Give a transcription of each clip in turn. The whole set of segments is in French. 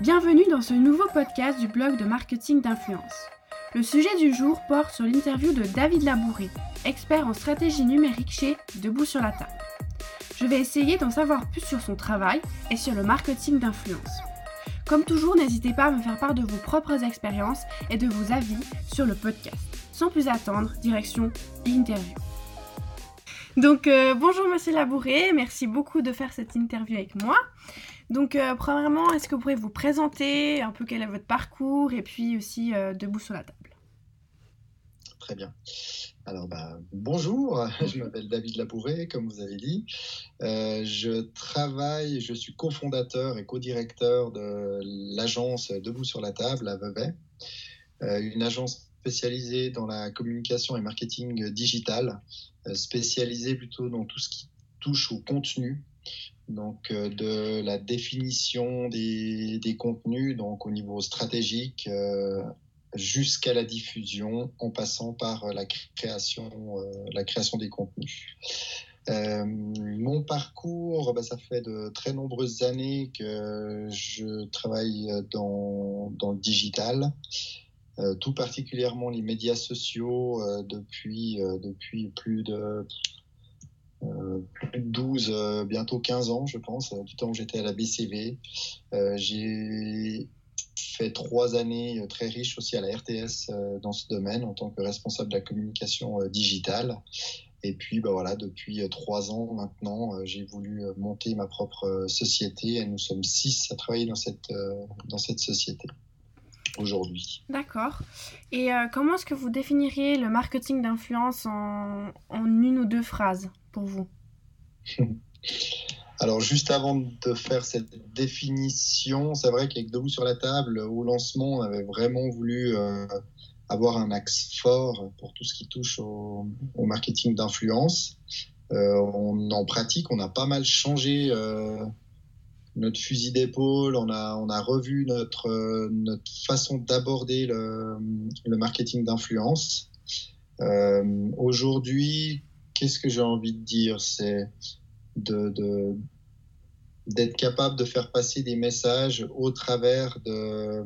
Bienvenue dans ce nouveau podcast du blog de marketing d'influence. Le sujet du jour porte sur l'interview de David Labouré, expert en stratégie numérique chez Debout sur la table. Je vais essayer d'en savoir plus sur son travail et sur le marketing d'influence. Comme toujours, n'hésitez pas à me faire part de vos propres expériences et de vos avis sur le podcast. Sans plus attendre, direction interview. Donc euh, bonjour Monsieur Labouré, merci beaucoup de faire cette interview avec moi. Donc euh, premièrement, est-ce que vous pourriez vous présenter un peu quel est votre parcours et puis aussi euh, debout sur la table? Très bien. Alors bah, bonjour, je m'appelle David Labouré, comme vous avez dit. je travaille, je suis cofondateur et co-directeur de l'agence Debout sur la table à Vevey, une agence spécialisé dans la communication et marketing digital, euh, spécialisé plutôt dans tout ce qui touche au contenu, donc euh, de la définition des, contenus, donc au niveau stratégique euh, jusqu'à la diffusion, en passant par la création, des contenus. mon parcours, bah, ça fait de très nombreuses années que je travaille dans le digital. Euh, tout particulièrement les médias sociaux euh, depuis, euh, depuis plus de, plus de 12, bientôt 15 ans, je pense, du temps où j'étais à la BCV. J'ai fait trois années très riches aussi à la RTS dans ce domaine en tant que responsable de la communication digitale. Et puis, bah voilà, depuis trois ans maintenant, j'ai voulu monter ma propre société et nous sommes six à travailler dans cette, dans cette société aujourd'hui. D'accord. Et euh, comment est-ce que vous définiriez le marketing d'influence en, une ou deux phrases pour vous? Alors juste avant de faire cette définition, c'est vrai qu'avec Debout sur la table, au lancement, on avait vraiment voulu euh, avoir un axe fort pour tout ce qui touche au, marketing d'influence. Euh, on en pratique, on a pas mal changé notre fusil d'épaule, on a, on a revu notre, notre façon d'aborder le, le, marketing d'influence. Euh, Aujourd'hui, qu'est-ce que j'ai envie de dire? C'est de, de, d'être capable de faire passer des messages au travers de,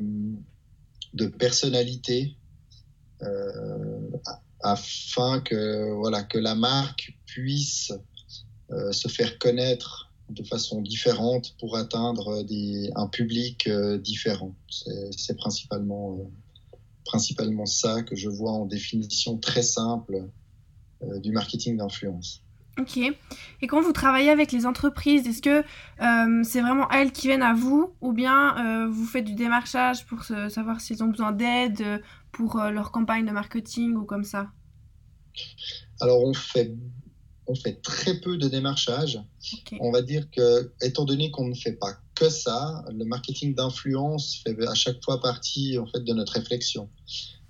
de personnalités euh, afin que, voilà, que la marque puisse euh, se faire connaître de façon différente pour atteindre des, un public euh, différent. C'est principalement, euh, principalement ça que je vois en définition très simple euh, du marketing d'influence. Ok. Et quand vous travaillez avec les entreprises, est-ce que c'est vraiment elles qui viennent à vous ou bien vous faites du démarchage pour savoir s'ils ont besoin d'aide pour leur campagne de marketing ou comme ça? Alors on fait on fait très peu de démarchage. On va dire que, étant donné qu'on ne fait pas que ça, le marketing d'influence fait à chaque fois partie en fait de notre réflexion.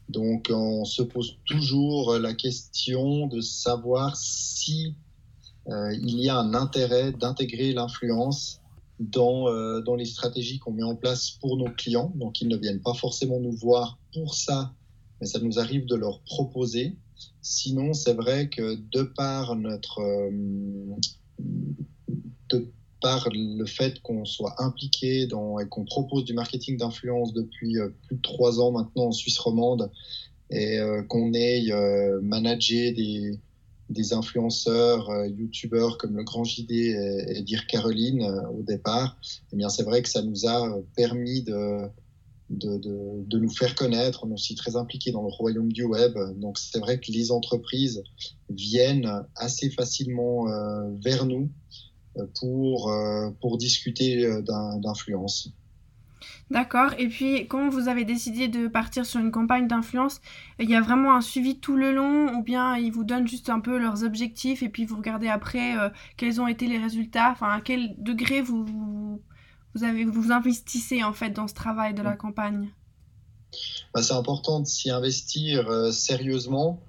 Donc, on se pose toujours la question de savoir si euh, il y a un intérêt d'intégrer l'influence dans, euh, dans les stratégies qu'on met en place pour nos clients. Donc, ils ne viennent pas forcément nous voir pour ça, mais ça nous arrive de leur proposer. Sinon, c'est vrai que de par notre, euh, de par le fait qu'on soit impliqué dans et qu'on propose du marketing d'influence depuis euh, plus de trois ans maintenant en Suisse romande et euh, qu'on ait managé des, des influenceurs, youtubeurs comme le Grand JD et, et Dire Caroline au départ, eh bien c'est vrai que ça nous a permis de de, nous faire connaître. On est aussi très impliqué dans le royaume du web. Donc c'est vrai que les entreprises viennent assez facilement euh, vers nous euh, pour, euh, pour discuter d'influence. D'accord. Et puis, quand vous avez décidé de partir sur une campagne d'influence, il y a vraiment un suivi tout le long ou bien ils vous donnent juste un peu leurs objectifs et puis vous regardez après quels ont été les résultats, enfin à quel degré vous, vous, avez, vous investissez en fait dans ce travail de la campagne bah, C'est important de s'y investir euh, sérieusement.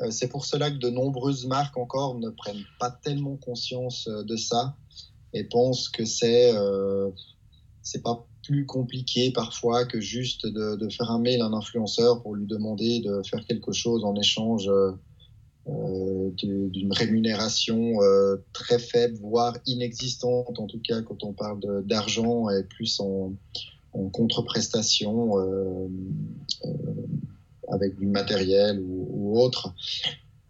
Euh, c'est pour cela que de nombreuses marques encore ne prennent pas tellement conscience euh, de ça et pensent que c'est c'est pas plus compliqué parfois que juste de, de, faire un mail à un influenceur pour lui demander de faire quelque chose en échange d'une rémunération très faible, voire inexistante, en tout cas quand on parle d'argent, et plus en, en contreprestation avec du matériel ou, autre.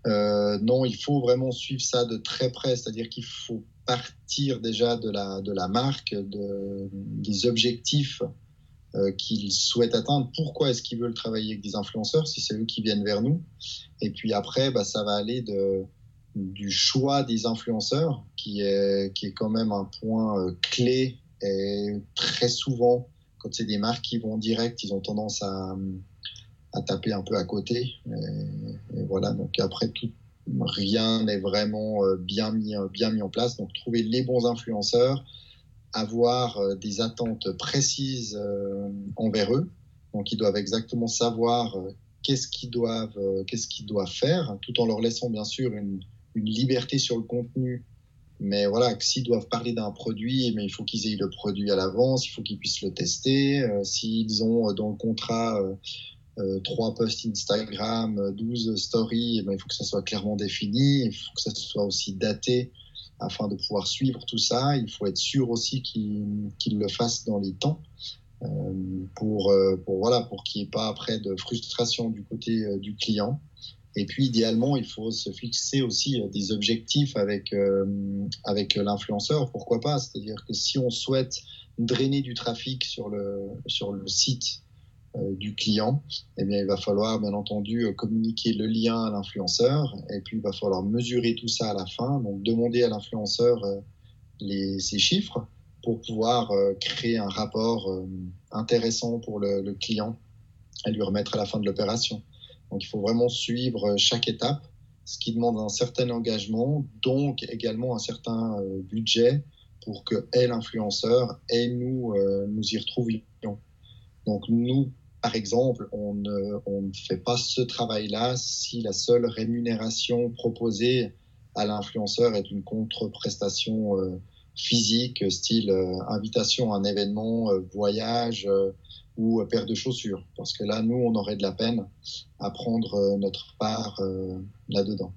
Euh, non, il faut vraiment suivre ça de très près, c'est-à-dire qu'il faut partir déjà de la, de la marque, de, des objectifs euh, qu'ils souhaitent atteindre. Pourquoi est-ce qu'ils veulent travailler avec des influenceurs si c'est eux qui viennent vers nous? Et puis après, bah, ça va aller de, du choix des influenceurs, qui est, qui est quand même un point euh, clé. Et très souvent, quand c'est des marques qui vont direct, ils ont tendance à à taper un peu à côté. Et, voilà, donc après tout, rien n'est vraiment euh, bien mis, bien mis en place. Donc trouver les bons influenceurs, avoir euh, des attentes précises envers eux. Donc ils doivent exactement savoir qu'est-ce qu'ils doivent, qu'est-ce qu'ils doivent faire, tout en leur laissant bien sûr une, liberté sur le contenu. Mais voilà, s'ils doivent parler d'un produit, mais il faut qu'ils aient le produit à l'avance, il faut qu'ils puissent le tester. s'ils ont dans le contrat euh, trois posts Instagram, 12 stories, eh il faut que ça soit clairement défini, il faut que ça soit aussi daté afin de pouvoir suivre tout ça. Il faut être sûr aussi qu'il le fasse dans les temps. Euh, pour, euh, pour voilà pour qu'il n'y ait pas après de frustration du côté du client et puis idéalement il faut se fixer aussi des objectifs avec avec l'influenceur pourquoi pas? C'est-à-dire que si on souhaite drainer du trafic sur le sur le site euh, du client, eh bien, il va falloir bien entendu euh, communiquer le lien à l'influenceur et puis il va falloir mesurer tout ça à la fin, donc demander à l'influenceur euh, les, ses chiffres pour pouvoir créer un rapport intéressant pour le, client et lui remettre à la fin de l'opération. Donc il faut vraiment suivre chaque étape, ce qui demande un certain engagement, donc également un certain budget pour que et l'influenceur et nous nous y retrouvions. Donc nous, par exemple, on ne, fait pas ce travail-là si la seule rémunération proposée à l'influenceur est une contre-prestation euh, physique, style euh, invitation à un événement, euh, voyage ou paire de chaussures. Parce que là, nous, on aurait de la peine à prendre notre part là-dedans.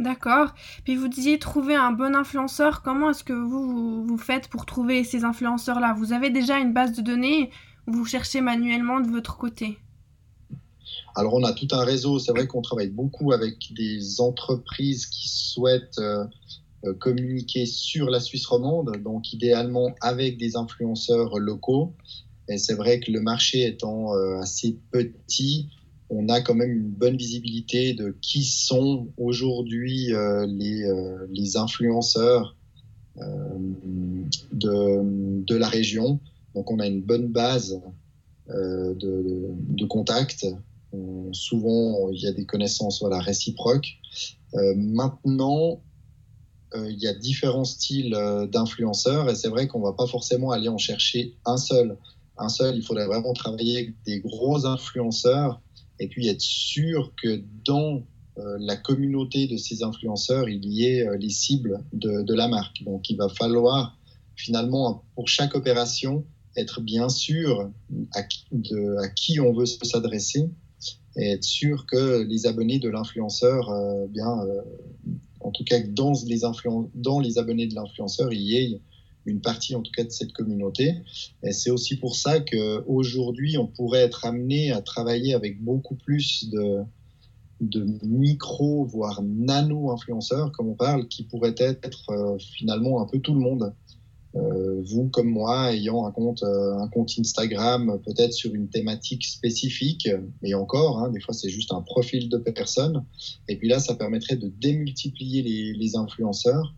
D'accord. Puis vous disiez trouver un bon influenceur. Comment est-ce que vous, vous faites pour trouver ces influenceurs-là? Vous avez déjà une base de données? Vous cherchez manuellement de votre côté Alors on a tout un réseau, c'est vrai qu'on travaille beaucoup avec des entreprises qui souhaitent euh, euh, communiquer sur la Suisse romande, donc idéalement avec des influenceurs locaux. Et c'est vrai que le marché étant euh, assez petit, on a quand même une bonne visibilité de qui sont aujourd'hui les, influenceurs de, la région. Donc on a une bonne base euh, de, de contacts. Euh, souvent, il y a des connaissances voilà, réciproques. Euh, maintenant, il y a différents styles d'influenceurs et c'est vrai qu'on va pas forcément aller en chercher un seul. Un seul, il faudrait vraiment travailler avec des gros influenceurs et puis être sûr que dans la communauté de ces influenceurs, il y ait les cibles de, de, la marque. Donc il va falloir finalement pour chaque opération être bien sûr à qui, de, à qui on veut s'adresser et être sûr que les abonnés de l'influenceur, euh, bien, euh, en tout cas dans les, dans les abonnés de l'influenceur, il y ait une partie en tout cas de cette communauté. Et c'est aussi pour ça qu'aujourd'hui, on pourrait être amené à travailler avec beaucoup plus de, de micro, voire nano-influenceurs, comme on parle, qui pourraient être euh, finalement un peu tout le monde. Euh, vous comme moi ayant un compte, euh, un compte Instagram peut-être sur une thématique spécifique, et encore, hein, des fois c'est juste un profil de personne, et puis là ça permettrait de démultiplier les, les influenceurs.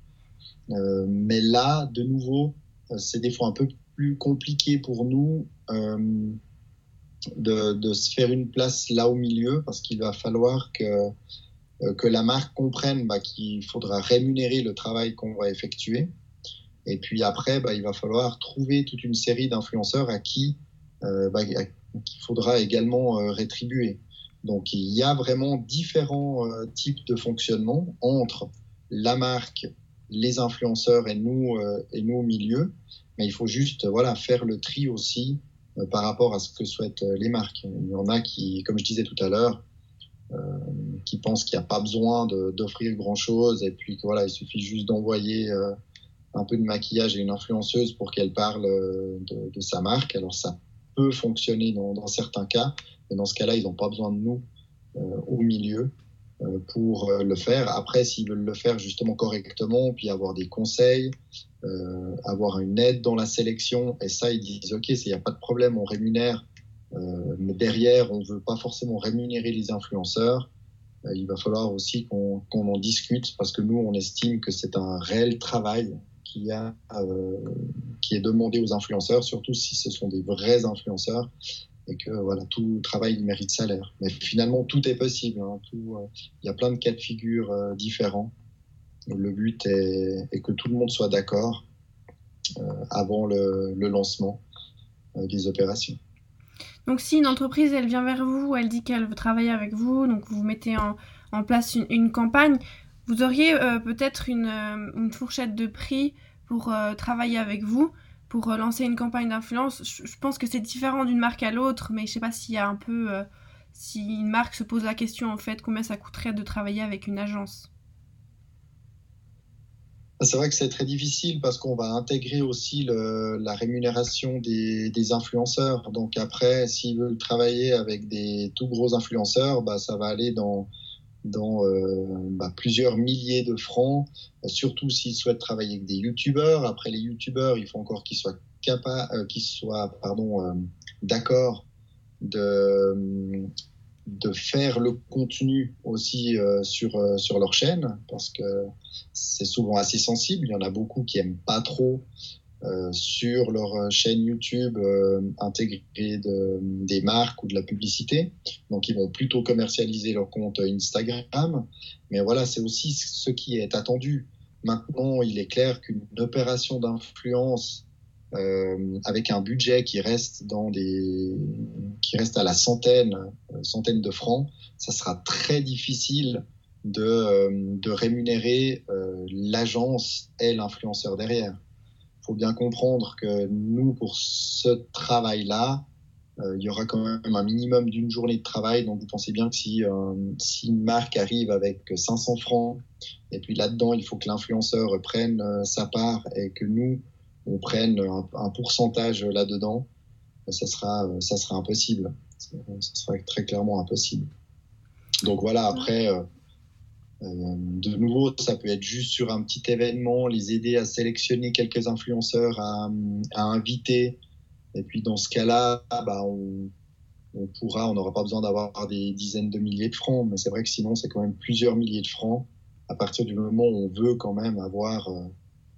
Euh, mais là, de nouveau, c'est des fois un peu plus compliqué pour nous de, de, se faire une place là au milieu, parce qu'il va falloir que, que la marque comprenne bah, qu'il faudra rémunérer le travail qu'on va effectuer. Et puis après, bah, il va falloir trouver toute une série d'influenceurs à qui euh, bah, qu'il faudra également euh, rétribuer. Donc il y a vraiment différents euh, types de fonctionnement entre la marque, les influenceurs et nous euh, et nous au milieu. Mais il faut juste voilà faire le tri aussi par rapport à ce que souhaitent les marques. Il y en a qui, comme je disais tout à l'heure, qui pensent qu'il n'y a pas besoin d'offrir grand-chose et puis que voilà, il suffit juste d'envoyer un peu de maquillage à une influenceuse pour qu'elle parle de, de, sa marque. Alors ça peut fonctionner dans, certains cas, mais dans ce cas-là, ils n'ont pas besoin de nous au milieu. Euh, pour euh, le faire. Après, s'ils veulent le faire justement correctement, puis avoir des conseils, euh, avoir une aide dans la sélection, et ça, ils disent, OK, il n'y a pas de problème, on rémunère, mais derrière, on ne veut pas forcément rémunérer les influenceurs. il va falloir aussi qu'on en discute, parce que nous, on estime que c'est un réel travail qui, a, qui est demandé aux influenceurs, surtout si ce sont des vrais influenceurs et que voilà tout travail mérite salaire. Mais finalement tout est possible. Hein. euh, il y a plein de cas de figure euh, différents. Le but est, que tout le monde soit d'accord euh, avant le, lancement des opérations. Donc si une entreprise elle vient vers vous, elle dit qu'elle veut travailler avec vous, donc vous mettez en place une, campagne, vous auriez peut-être une, une, fourchette de prix pour travailler avec vous pour euh, lancer une campagne d'influence. Je, pense que c'est différent d'une marque à l'autre, mais je sais pas s'il y a un peu. Euh, si une marque se pose la question en fait, combien ça coûterait de travailler avec une agence c'est vrai que c'est très difficile parce qu'on va intégrer aussi la rémunération des, des, influenceurs. Donc après, s'ils veulent travailler avec des tout gros influenceurs, bah, ça va aller dans, dans euh, bah, plusieurs milliers de francs, surtout s'ils souhaitent travailler avec des youtubeurs. Après les youtubeurs, il faut encore qu'ils soient euh, qu'ils soient euh, d'accord de de faire le contenu aussi sur sur leur chaîne parce que c'est souvent assez sensible. Il y en a beaucoup qui aiment pas trop euh, sur leur euh, chaîne YouTube euh, intégrer de, des marques ou de la publicité. Donc ils vont plutôt commercialiser leur compte Instagram. Mais voilà, c'est aussi ce qui est attendu. Maintenant, il est clair qu'une opération d'influence euh, avec un budget qui reste dans des qui reste à la centaine centaine de francs, ça sera très difficile de, de rémunérer euh, l'agence et l'influenceur derrière faut bien comprendre que nous, pour ce travail-là, euh, il y aura quand même un minimum d'une journée de travail. Donc, vous pensez bien que si, euh, une marque arrive avec 500 francs, et puis là-dedans, il faut que l'influenceur prenne euh, sa part et que nous, on prenne un, pourcentage là-dedans, ça sera, ça sera impossible. Ça sera très clairement impossible. Donc voilà, après, de nouveau, ça peut être juste sur un petit événement, les aider à sélectionner quelques influenceurs à, inviter. Et puis dans ce cas-là, bah, on, pourra, on n'aura pas besoin d'avoir des dizaines de milliers de francs, mais c'est vrai que sinon c'est quand même plusieurs milliers de francs. À partir du moment où on veut quand même avoir euh,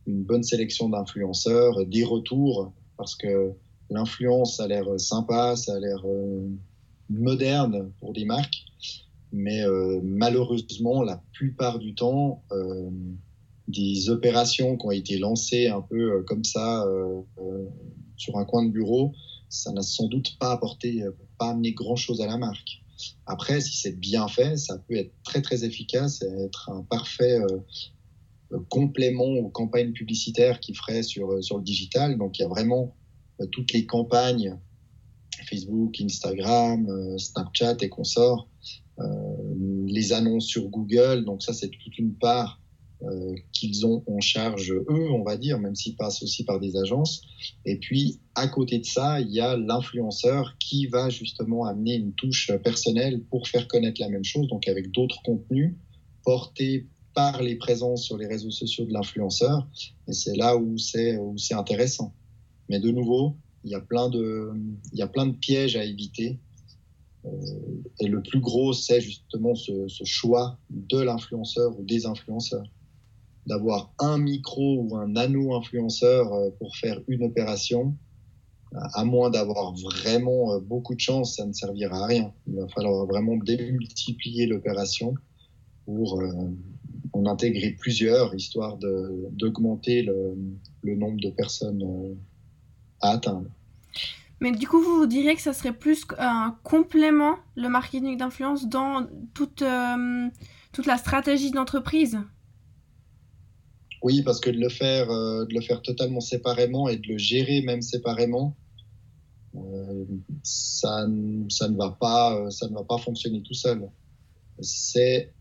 une bonne sélection d'influenceurs, des retours, parce que l'influence a l'air sympa, ça a l'air euh, moderne pour des marques, mais euh, malheureusement, la plupart du temps, euh, des opérations qui ont été lancées un peu euh, comme ça sur un coin de bureau, ça n'a sans doute pas apporté, pas amené grand-chose à la marque. Après, si c'est bien fait, ça peut être très très efficace et être un parfait complément aux campagnes publicitaires qui ferait sur, sur le digital. Donc il y a vraiment toutes les campagnes Facebook, Instagram, Snapchat et consorts euh, les annonces sur Google. Donc ça, c'est toute une part euh, qu'ils ont en charge eux, on va dire, même s'ils passent aussi par des agences. Et puis, à côté de ça, il y a l'influenceur qui va justement amener une touche personnelle pour faire connaître la même chose, donc avec d'autres contenus portés par les présences sur les réseaux sociaux de l'influenceur. Et c'est là où c'est où c'est intéressant. Mais de nouveau, il y a plein de il y a plein de pièges à éviter euh, et le plus gros, c'est justement ce, choix de l'influenceur ou des influenceurs. D'avoir un micro ou un nano-influenceur euh, pour faire une opération, à moins d'avoir vraiment euh, beaucoup de chance, ça ne servira à rien. Il va falloir vraiment démultiplier l'opération pour en intégrer plusieurs, histoire d'augmenter le, le, nombre de personnes à atteindre. Mais du coup, vous, vous diriez que ça serait plus un complément, le marketing d'influence, dans toute, euh, toute la stratégie d'entreprise Oui, parce que de le, faire, euh, de le faire totalement séparément et de le gérer même séparément, euh, ça, ça, ne va pas, ça ne va pas fonctionner tout seul. c'est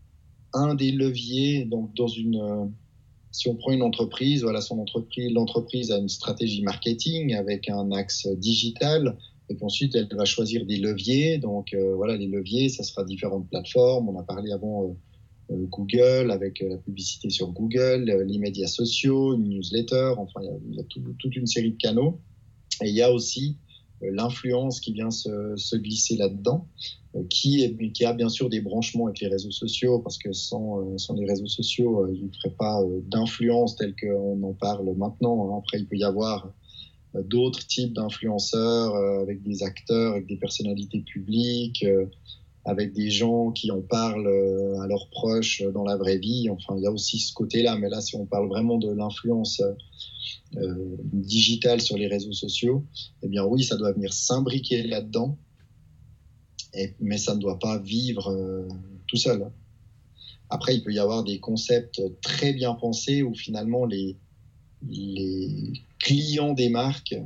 un des leviers. Donc, dans une, si on prend une entreprise, voilà, son entreprise, l'entreprise a une stratégie marketing avec un axe digital. Et puis ensuite, elle va choisir des leviers. Donc, voilà, les leviers, ça sera différentes plateformes. On a parlé avant euh, Google, avec euh, la publicité sur Google, euh, les médias sociaux, une newsletter, enfin, il y a, toute une série de canaux. Et il y a aussi l'influence qui vient se, se glisser là-dedans, qui, est, qui a bien sûr des branchements avec les réseaux sociaux, parce que sans, sans les réseaux sociaux, il ne ferait pas d'influence telle qu'on en parle maintenant. Hein. Après, il peut y avoir d'autres types d'influenceurs avec des acteurs, avec des personnalités publiques, avec des gens qui en parlent euh, à leurs proches dans la vraie vie. Enfin, il y a aussi ce côté-là. Mais là, si on parle vraiment de l'influence euh, digitale sur les réseaux sociaux, eh bien oui, ça doit venir s'imbriquer là-dedans. mais ça ne doit pas vivre euh, tout seul. Après, il peut y avoir des concepts très bien pensés où finalement les clients des marques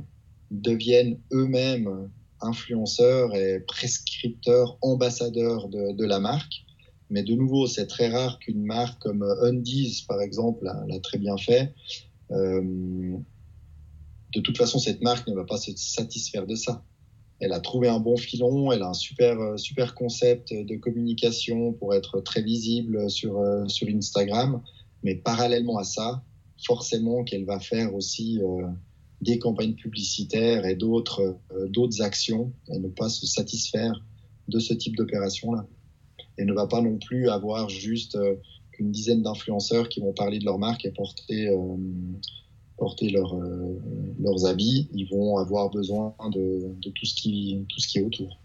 deviennent eux-mêmes influenceur et prescripteur, ambassadeur de, la marque. Mais de nouveau, c'est très rare qu'une marque comme Undies, par exemple, l'a très bien fait. Euh, de toute façon, cette marque ne va pas se satisfaire de ça. Elle a trouvé un bon filon, elle a un super, super concept de communication pour être très visible sur, sur Instagram. Mais parallèlement à ça, forcément qu'elle va faire aussi euh, des campagnes publicitaires et d'autres euh, d'autres actions et ne pas se satisfaire de ce type d'opération-là. Et ne va pas non plus avoir juste euh, une dizaine d'influenceurs qui vont parler de leur marque et porter, euh, porter leur, leurs habits. Ils vont avoir besoin de, de, tout, ce qui, tout ce qui est autour.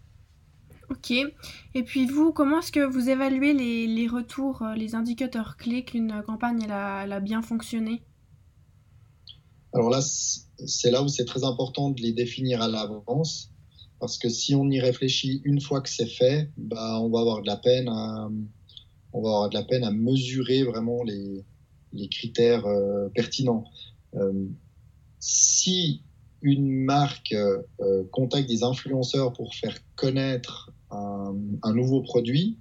Ok. Et puis vous, comment est-ce que vous évaluez les, les retours, les indicateurs clés qu'une campagne elle a, bien fonctionné? Alors là, c'est là où c'est très important de les définir à l'avance, parce que si on y réfléchit une fois que c'est fait, bah, on va avoir de la peine à, on va avoir de la peine à mesurer vraiment les, les critères euh, pertinents. Euh, si une marque euh, contacte des influenceurs pour faire connaître un, nouveau produit,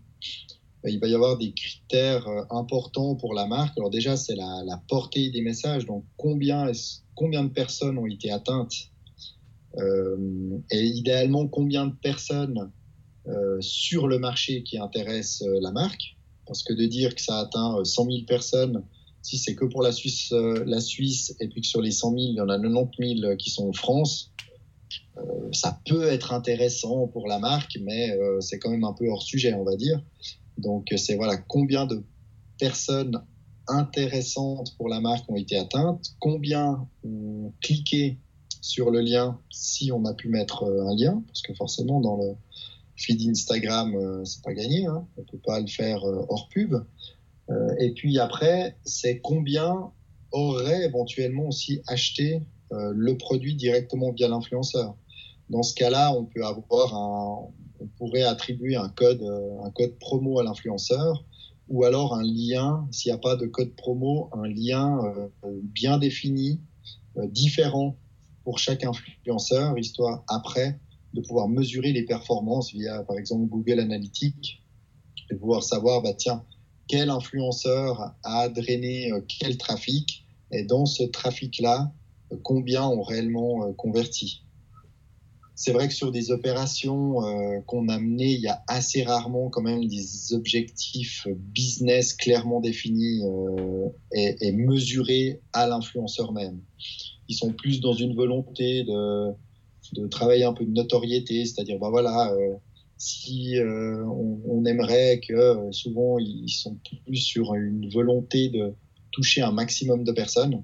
il va y avoir des critères euh, importants pour la marque. Alors déjà, c'est la, portée des messages. Donc combien, combien de personnes ont été atteintes euh, et idéalement combien de personnes euh, sur le marché qui intéressent la marque? Parce que de dire que ça atteint 100 000 personnes, si c'est que pour la Suisse, la Suisse, et puis que sur les 100 000, il y en a 90 000 qui sont en France, ça peut être intéressant pour la marque, mais c'est quand même un peu hors sujet, on va dire. Donc, c'est voilà, combien de personnes intéressantes pour la marque ont été atteintes, combien ont cliqué sur le lien si on a pu mettre euh, un lien, parce que forcément dans le feed Instagram, euh, c'est pas gagné, hein, on peut pas le faire euh, hors pub. et puis après, c'est combien aurait éventuellement aussi acheté le produit directement via l'influenceur. Dans ce cas-là, on peut avoir un, on pourrait attribuer un code, euh, un code promo à l'influenceur ou alors un lien, s'il n'y a pas de code promo, un lien euh, bien défini, euh, différent pour chaque influenceur, histoire après de pouvoir mesurer les performances via, par exemple, Google Analytics, et pouvoir savoir, bah, tiens, quel influenceur a drainé quel trafic, et dans ce trafic-là, combien ont réellement converti c'est vrai que sur des opérations euh, qu'on a menées, il y a assez rarement quand même des objectifs business clairement définis euh, et, mesurés à l'influenceur même. Ils sont plus dans une volonté de, de travailler un peu de notoriété, c'est-à-dire, bah voilà, euh, si on, on, aimerait que souvent ils sont plus sur une volonté de toucher un maximum de personnes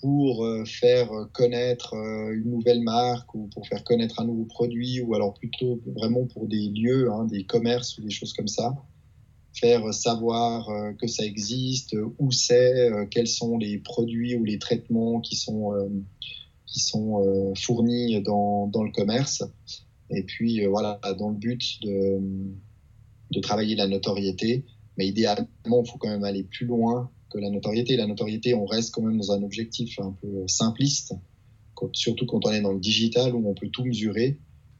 pour euh, faire connaître euh, une nouvelle marque ou pour faire connaître un nouveau produit ou alors plutôt vraiment pour des lieux, hein, des commerces ou des choses comme ça. Faire savoir euh, que ça existe, où c'est, quels sont les produits ou les traitements qui sont, qui sont fournis dans, dans le commerce. Et puis voilà, dans le but de, de travailler la notoriété. Mais idéalement, il faut quand même aller plus loin que la notoriété. La notoriété, on reste quand même dans un objectif un peu simpliste, surtout quand on est dans le digital où on peut tout mesurer.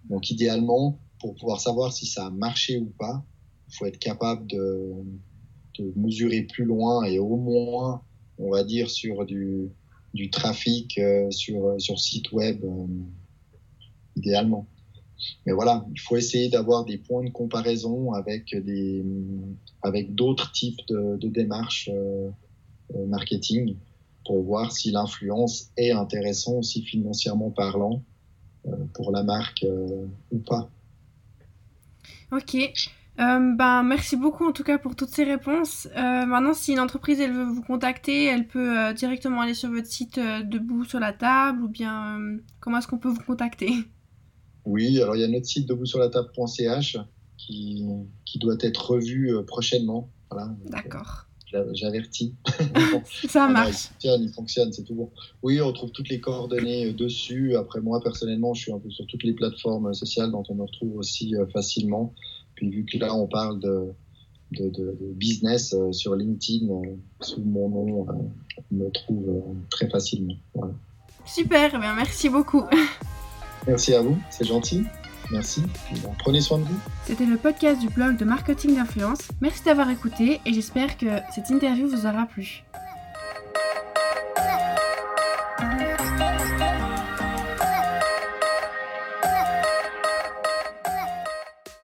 Donc idéalement, pour pouvoir savoir si ça a marché ou pas, faut être capable de, de, mesurer plus loin et au moins, on va dire, sur du, du trafic euh, sur, sur site web, euh, idéalement. Mais voilà, il faut essayer d'avoir des points de comparaison avec des avec d'autres types de, démarches euh, marketing pour voir si l'influence est intéressante aussi financièrement parlant pour la marque ou pas. Ok. Euh, ben, merci beaucoup en tout cas pour toutes ces réponses. Euh, maintenant, si une entreprise elle veut vous contacter, elle peut euh, directement aller sur votre site Debout sur la table ou bien comment est-ce qu'on peut vous contacter? Oui, alors il y a notre site debout sur la table.ch qui, qui doit être revu prochainement. Voilà. D'accord. J'avertis. Ça marche. il fonctionne, il fonctionne, c'est tout bon. Oui, on trouve toutes les coordonnées dessus. Après, moi, personnellement, je suis un peu sur toutes les plateformes sociales dont on me retrouve aussi facilement. Puis vu que là, on parle de, de, business euh, sur LinkedIn, euh, sous mon nom, euh, on me trouve très facilement. Super, eh bien, merci beaucoup. Merci à vous, c'est gentil. Merci. prenez soin de vous. C'était le podcast du blog de marketing d'influence. Merci d'avoir écouté et j'espère que cette interview vous aura plu.